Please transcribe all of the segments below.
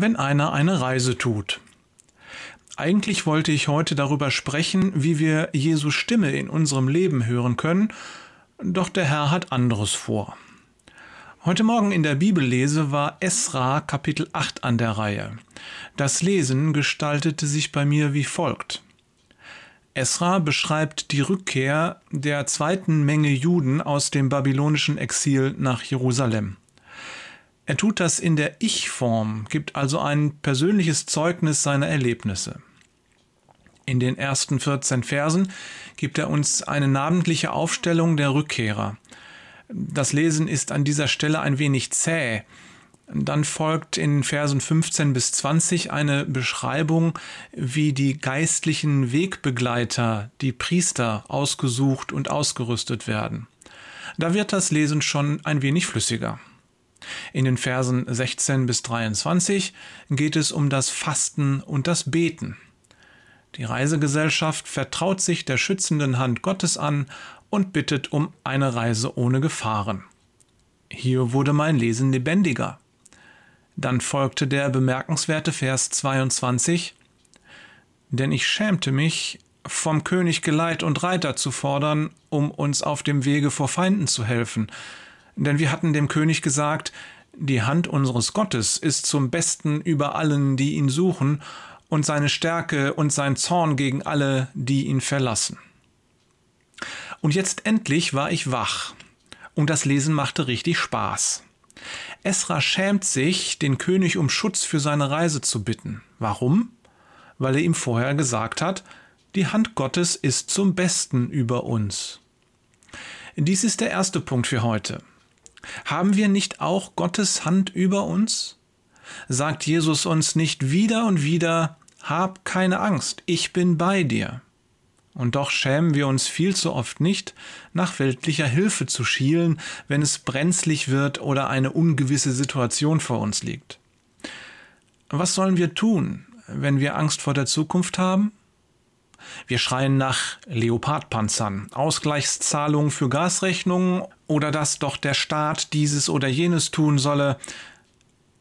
wenn einer eine Reise tut. Eigentlich wollte ich heute darüber sprechen, wie wir Jesu Stimme in unserem Leben hören können, doch der Herr hat anderes vor. Heute Morgen in der Bibellese war Esra Kapitel 8 an der Reihe. Das Lesen gestaltete sich bei mir wie folgt. Esra beschreibt die Rückkehr der zweiten Menge Juden aus dem babylonischen Exil nach Jerusalem. Er tut das in der Ich-Form, gibt also ein persönliches Zeugnis seiner Erlebnisse. In den ersten 14 Versen gibt er uns eine namentliche Aufstellung der Rückkehrer. Das Lesen ist an dieser Stelle ein wenig zäh. Dann folgt in Versen 15 bis 20 eine Beschreibung, wie die geistlichen Wegbegleiter, die Priester, ausgesucht und ausgerüstet werden. Da wird das Lesen schon ein wenig flüssiger. In den Versen 16 bis 23 geht es um das Fasten und das Beten. Die Reisegesellschaft vertraut sich der schützenden Hand Gottes an und bittet um eine Reise ohne Gefahren. Hier wurde mein Lesen lebendiger. Dann folgte der bemerkenswerte Vers 22, denn ich schämte mich, vom König Geleit und Reiter zu fordern, um uns auf dem Wege vor Feinden zu helfen, denn wir hatten dem König gesagt, die Hand unseres Gottes ist zum Besten über allen, die ihn suchen, und seine Stärke und sein Zorn gegen alle, die ihn verlassen. Und jetzt endlich war ich wach, und das Lesen machte richtig Spaß. Esra schämt sich, den König um Schutz für seine Reise zu bitten. Warum? Weil er ihm vorher gesagt hat, die Hand Gottes ist zum Besten über uns. Dies ist der erste Punkt für heute. Haben wir nicht auch Gottes Hand über uns? Sagt Jesus uns nicht wieder und wieder, hab keine Angst, ich bin bei dir. Und doch schämen wir uns viel zu oft nicht, nach weltlicher Hilfe zu schielen, wenn es brenzlig wird oder eine ungewisse Situation vor uns liegt. Was sollen wir tun, wenn wir Angst vor der Zukunft haben? Wir schreien nach Leopardpanzern, Ausgleichszahlungen für Gasrechnungen oder dass doch der Staat dieses oder jenes tun solle.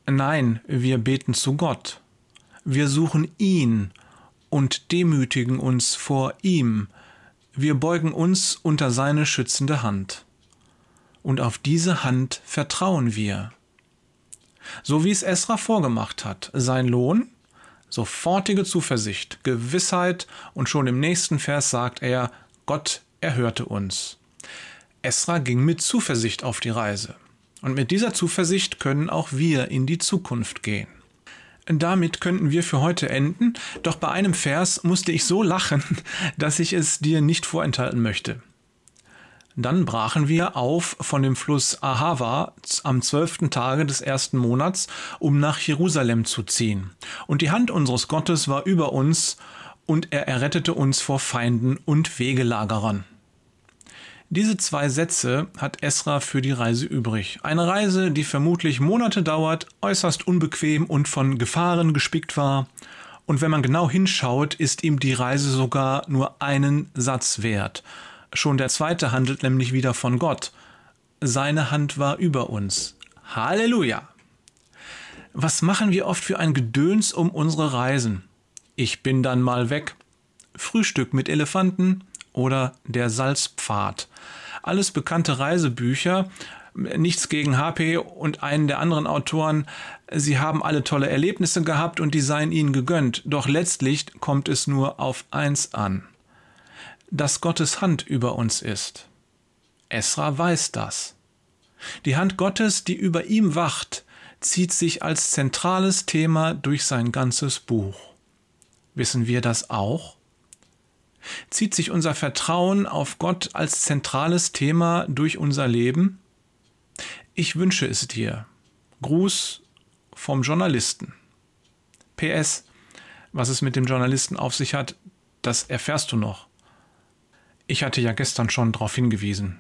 Nein, wir beten zu Gott. Wir suchen ihn und demütigen uns vor ihm. Wir beugen uns unter seine schützende Hand. Und auf diese Hand vertrauen wir. So wie es Esra vorgemacht hat, sein Lohn, sofortige Zuversicht, Gewissheit und schon im nächsten Vers sagt er, Gott erhörte uns. Esra ging mit Zuversicht auf die Reise. Und mit dieser Zuversicht können auch wir in die Zukunft gehen. Damit könnten wir für heute enden, doch bei einem Vers musste ich so lachen, dass ich es dir nicht vorenthalten möchte. Dann brachen wir auf von dem Fluss Ahava am zwölften Tage des ersten Monats, um nach Jerusalem zu ziehen. Und die Hand unseres Gottes war über uns, und er errettete uns vor Feinden und Wegelagerern. Diese zwei Sätze hat Esra für die Reise übrig. Eine Reise, die vermutlich Monate dauert, äußerst unbequem und von Gefahren gespickt war. Und wenn man genau hinschaut, ist ihm die Reise sogar nur einen Satz wert. Schon der zweite handelt nämlich wieder von Gott. Seine Hand war über uns. Halleluja! Was machen wir oft für ein Gedöns um unsere Reisen? Ich bin dann mal weg. Frühstück mit Elefanten oder der Salzpfad. Alles bekannte Reisebücher, nichts gegen HP und einen der anderen Autoren. Sie haben alle tolle Erlebnisse gehabt und die seien ihnen gegönnt. Doch letztlich kommt es nur auf eins an dass Gottes Hand über uns ist. Esra weiß das. Die Hand Gottes, die über ihm wacht, zieht sich als zentrales Thema durch sein ganzes Buch. Wissen wir das auch? Zieht sich unser Vertrauen auf Gott als zentrales Thema durch unser Leben? Ich wünsche es dir. Gruß vom Journalisten. PS, was es mit dem Journalisten auf sich hat, das erfährst du noch. Ich hatte ja gestern schon darauf hingewiesen.